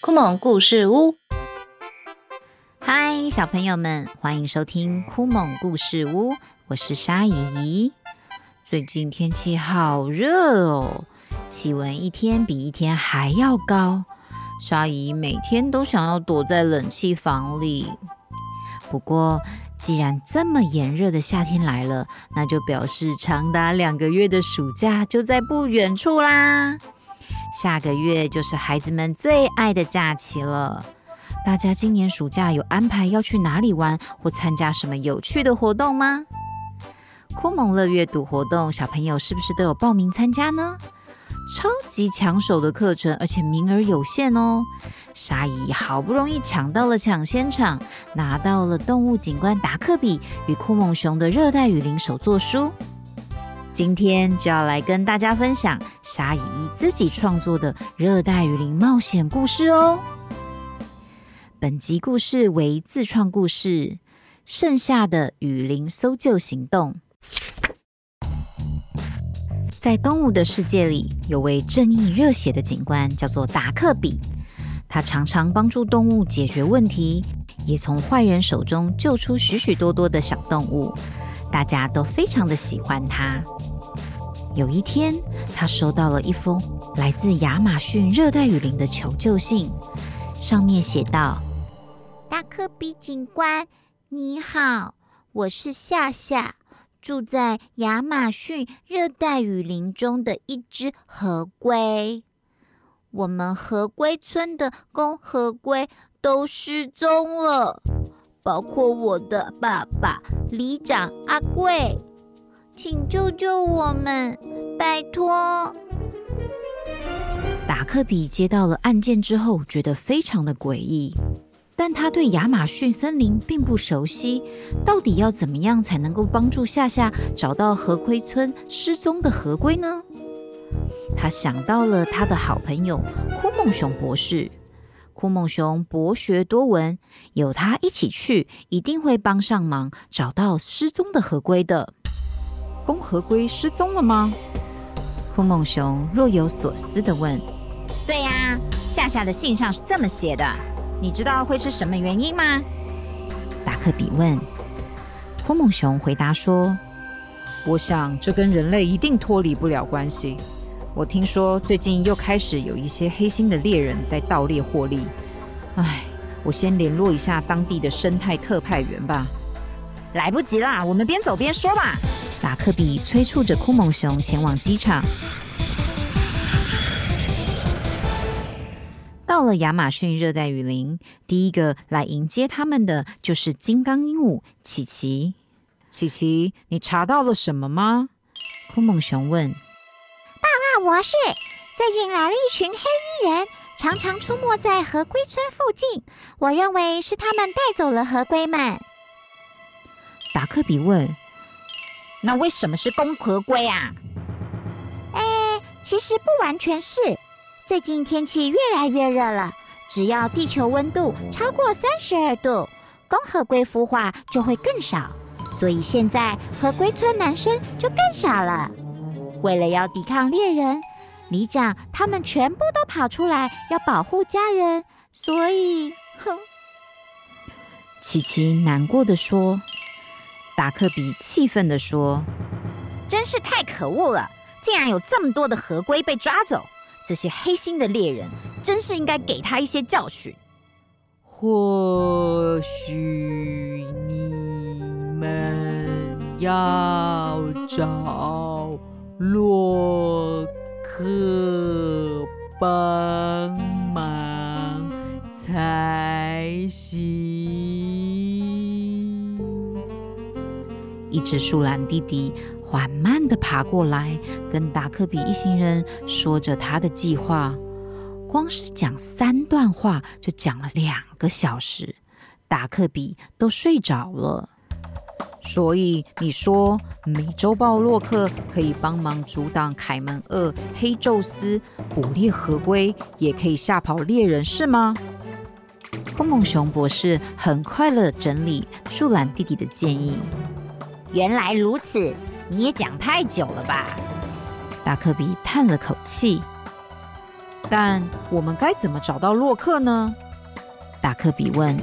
酷梦故事屋，嗨，小朋友们，欢迎收听酷梦故事屋，我是沙姨姨。最近天气好热哦，气温一天比一天还要高。沙姨每天都想要躲在冷气房里。不过，既然这么炎热的夏天来了，那就表示长达两个月的暑假就在不远处啦。下个月就是孩子们最爱的假期了。大家今年暑假有安排要去哪里玩，或参加什么有趣的活动吗？酷萌乐阅读活动，小朋友是不是都有报名参加呢？超级抢手的课程，而且名额有限哦。沙姨好不容易抢到了抢先场，拿到了动物警官达克比与酷猛熊的热带雨林手作书。今天就要来跟大家分享沙姨自己创作的热带雨林冒险故事哦。本集故事为自创故事《盛夏的雨林搜救行动》。在动物的世界里，有位正义热血的警官，叫做达克比。他常常帮助动物解决问题，也从坏人手中救出许许多多的小动物，大家都非常的喜欢他。有一天，他收到了一封来自亚马逊热带雨林的求救信，上面写道：“达克比警官，你好，我是夏夏。”住在亚马逊热带雨林中的一只河龟，我们河龟村的公河龟都失踪了，包括我的爸爸里长阿贵，请救救我们，拜托！达克比接到了案件之后，觉得非常的诡异。但他对亚马逊森林并不熟悉，到底要怎么样才能够帮助夏夏找到河龟村失踪的河龟呢？他想到了他的好朋友枯梦熊博士。枯梦熊博学多闻，有他一起去，一定会帮上忙，找到失踪的河龟的。公河龟失踪了吗？枯梦熊若有所思的问：“对呀，夏夏的信上是这么写的。”你知道会是什么原因吗？达克比问。库梦熊回答说：“我想这跟人类一定脱离不了关系。我听说最近又开始有一些黑心的猎人在盗猎获利。唉，我先联络一下当地的生态特派员吧。来不及啦，我们边走边说吧。”达克比催促着库梦熊前往机场。到了亚马逊热带雨林，第一个来迎接他们的就是金刚鹦鹉琪琪。琪琪，你查到了什么吗？酷猛熊问。报告博士，最近来了一群黑衣人，常常出没在河龟村附近。我认为是他们带走了河龟们。达克比问。那为什么是公河龟啊？哎，其实不完全是。最近天气越来越热了，只要地球温度超过三十二度，公河龟孵化就会更少，所以现在河龟村男生就更少了。为了要抵抗猎人，里长他们全部都跑出来要保护家人，所以，哼。琪琪难过的说。达克比气愤的说：“真是太可恶了，竟然有这么多的河龟被抓走。”这些黑心的猎人，真是应该给他一些教训。或许你们要找洛克帮忙才行。一只树懒弟弟。缓慢的爬过来，跟达克比一行人说着他的计划。光是讲三段话，就讲了两个小时，达克比都睡着了。所以你说美洲豹洛克可以帮忙阻挡凯门鳄、黑宙斯捕猎合龟，也可以吓跑猎人，是吗？空梦熊博士很快乐整理树懒弟弟的建议。原来如此，你也讲太久了吧？达克比叹了口气。但我们该怎么找到洛克呢？达克比问。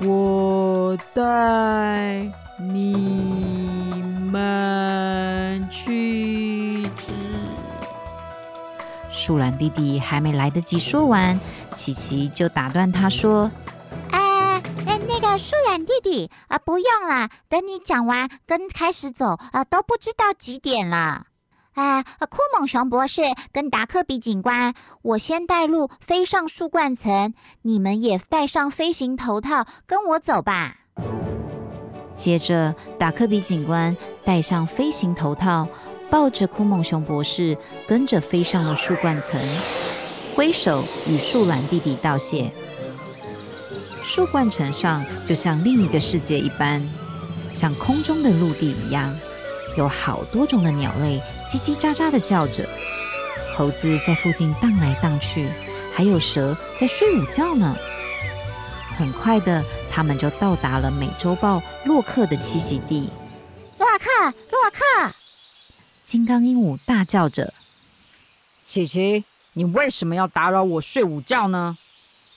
我带你们去。树懒弟弟还没来得及说完，琪琪就打断他说：“啊，那那个树懒弟弟啊，不用了，等你讲完跟开始走啊，都不知道几点了。啊，库猛熊博士跟达克比警官，我先带路飞上树冠层，你们也戴上飞行头套，跟我走吧。”接着，达克比警官戴上飞行头套。抱着库猛熊博士，跟着飞上了树冠层，挥手与树懒弟弟道谢。树冠层上就像另一个世界一般，像空中的陆地一样，有好多种的鸟类叽叽喳喳的叫着，猴子在附近荡来荡去，还有蛇在睡午觉呢。很快的，他们就到达了美洲豹洛克的栖息地。洛克，洛克！金刚鹦鹉大叫着：“琪琪，你为什么要打扰我睡午觉呢？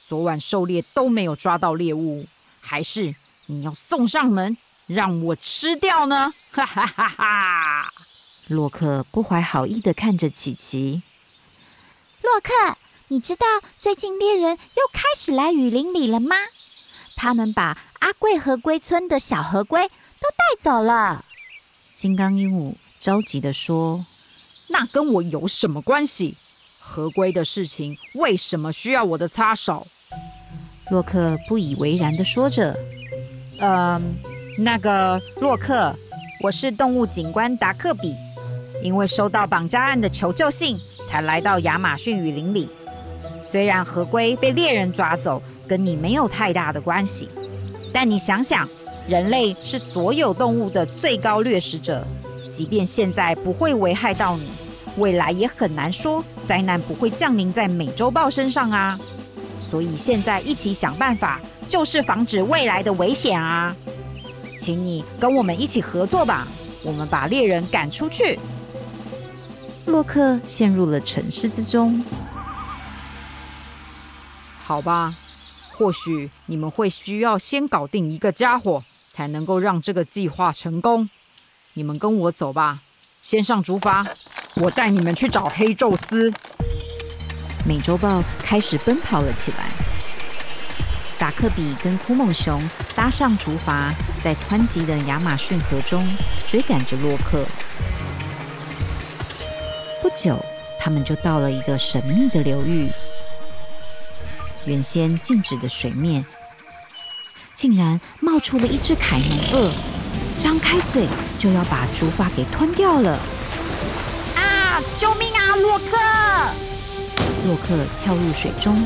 昨晚狩猎都没有抓到猎物，还是你要送上门让我吃掉呢？”哈哈哈哈！洛克不怀好意的看着琪琪。洛克，你知道最近猎人又开始来雨林里了吗？他们把阿贵河龟村的小河龟都带走了。金刚鹦鹉。着急的说：“那跟我有什么关系？合规的事情为什么需要我的插手？”洛克不以为然的说着：“嗯，那个洛克，我是动物警官达克比，因为收到绑架案的求救信，才来到亚马逊雨林里。虽然合规被猎人抓走，跟你没有太大的关系，但你想想，人类是所有动物的最高掠食者。”即便现在不会危害到你，未来也很难说灾难不会降临在美洲豹身上啊！所以现在一起想办法，就是防止未来的危险啊！请你跟我们一起合作吧，我们把猎人赶出去。洛克陷入了沉思之中。好吧，或许你们会需要先搞定一个家伙，才能够让这个计划成功。你们跟我走吧，先上竹筏，我带你们去找黑宙斯。美洲豹开始奔跑了起来。达克比跟库蒙熊搭上竹筏，在湍急的亚马逊河中追赶着洛克。不久，他们就到了一个神秘的流域。原先静止的水面，竟然冒出了一只凯门鳄。张开嘴就要把竹筏给吞掉了！啊！救命啊，洛克！洛克跳入水中，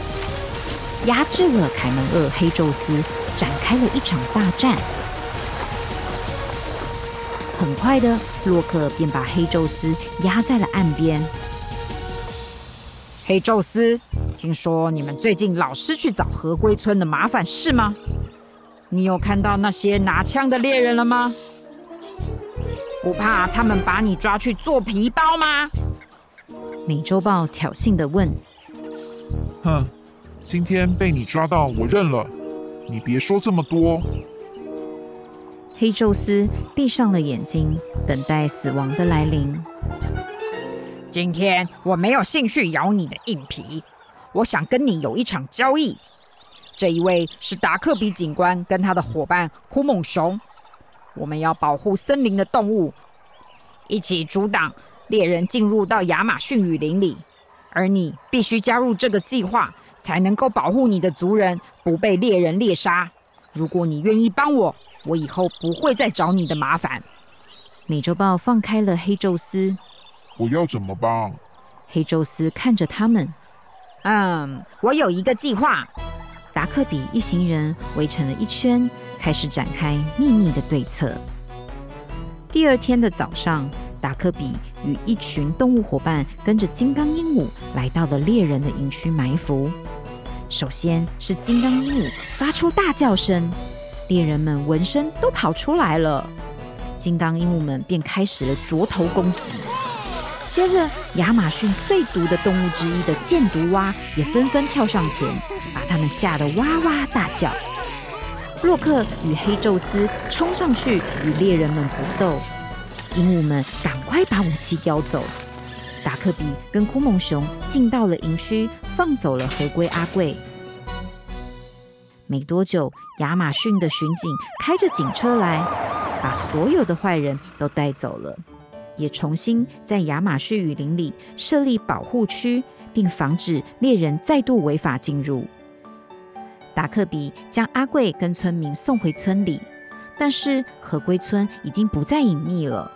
压制了凯门鳄黑宙斯，展开了一场大战。很快的，洛克便把黑宙斯压在了岸边。黑宙斯，听说你们最近老是去找河龟村的麻烦事吗？你有看到那些拿枪的猎人了吗？不怕他们把你抓去做皮包吗？美洲豹挑衅的问。哼，今天被你抓到，我认了。你别说这么多。黑宙斯闭上了眼睛，等待死亡的来临。今天我没有兴趣咬你的硬皮，我想跟你有一场交易。这一位是达克比警官跟他的伙伴枯猛熊，我们要保护森林的动物，一起阻挡猎人进入到亚马逊雨林里，而你必须加入这个计划，才能够保护你的族人不被猎人猎杀。如果你愿意帮我，我以后不会再找你的麻烦。美洲豹放开了黑宙斯，我要怎么帮？黑宙斯看着他们，嗯，我有一个计划。达克比一行人围成了一圈，开始展开秘密的对策。第二天的早上，达克比与一群动物伙伴跟着金刚鹦鹉来到了猎人的营区埋伏。首先是金刚鹦鹉发出大叫声，猎人们闻声都跑出来了。金刚鹦鹉们便开始了啄头攻击。接着，亚马逊最毒的动物之一的箭毒蛙也纷纷跳上前，把他们吓得哇哇大叫。洛克与黑宙斯冲上去与猎人们搏斗，鹦鹉们赶快把武器叼走。达克比跟枯蒙熊进到了营区，放走了河龟阿贵。没多久，亚马逊的巡警开着警车来，把所有的坏人都带走了。也重新在亚马逊雨林里设立保护区，并防止猎人再度违法进入。达克比将阿贵跟村民送回村里，但是河龟村已经不再隐秘了。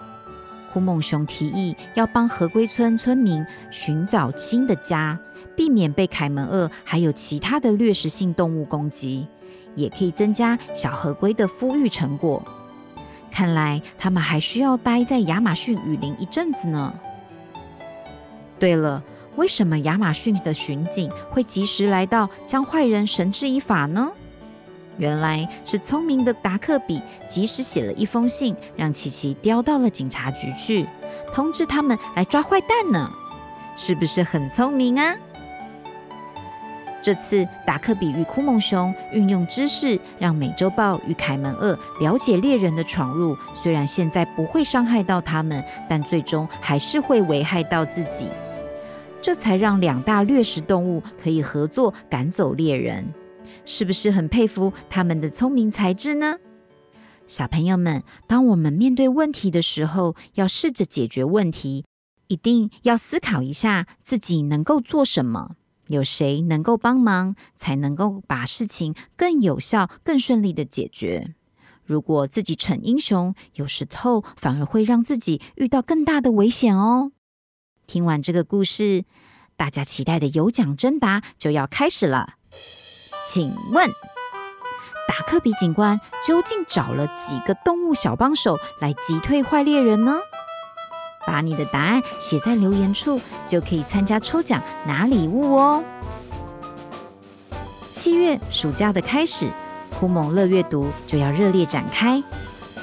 库梦熊提议要帮河龟村村民寻找新的家，避免被凯门鳄还有其他的掠食性动物攻击，也可以增加小河龟的孵育成果。看来他们还需要待在亚马逊雨林一阵子呢。对了，为什么亚马逊的巡警会及时来到，将坏人绳之以法呢？原来是聪明的达克比及时写了一封信，让琪琪叼到了警察局去，通知他们来抓坏蛋呢。是不是很聪明啊？这次达克比与库蒙熊运用知识，让美洲豹与凯门鳄了解猎人的闯入。虽然现在不会伤害到他们，但最终还是会危害到自己。这才让两大掠食动物可以合作赶走猎人。是不是很佩服他们的聪明才智呢？小朋友们，当我们面对问题的时候，要试着解决问题，一定要思考一下自己能够做什么。有谁能够帮忙，才能够把事情更有效、更顺利的解决？如果自己逞英雄，有时候反而会让自己遇到更大的危险哦。听完这个故事，大家期待的有奖征答就要开始了。请问，达克比警官究竟找了几个动物小帮手来击退坏猎人呢？把你的答案写在留言处，就可以参加抽奖拿礼物哦。七月暑假的开始，酷蒙乐阅读就要热烈展开。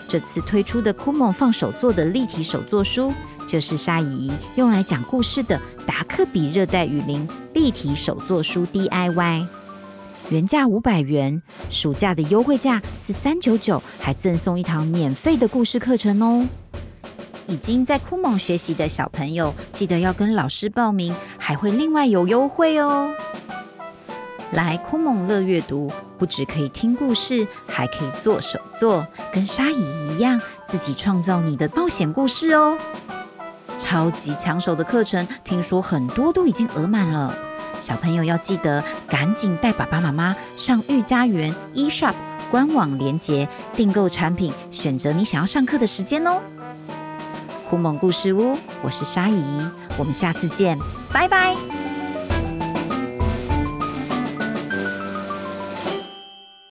这次推出的酷蒙放手做的立体手作书，就是沙姨用来讲故事的《达克比热带雨林》立体手作书 DIY。原价五百元，暑假的优惠价是三九九，还赠送一堂免费的故事课程哦。已经在酷蒙学习的小朋友，记得要跟老师报名，还会另外有优惠哦。来酷蒙乐阅读，不只可以听故事，还可以做手作，跟沙姨一样，自己创造你的冒险故事哦。超级抢手的课程，听说很多都已经额满了，小朋友要记得赶紧带爸爸妈妈上育家园 eShop 官网链接订购产品，选择你想要上课的时间哦。酷萌故事屋，我是沙姨，我们下次见，拜拜。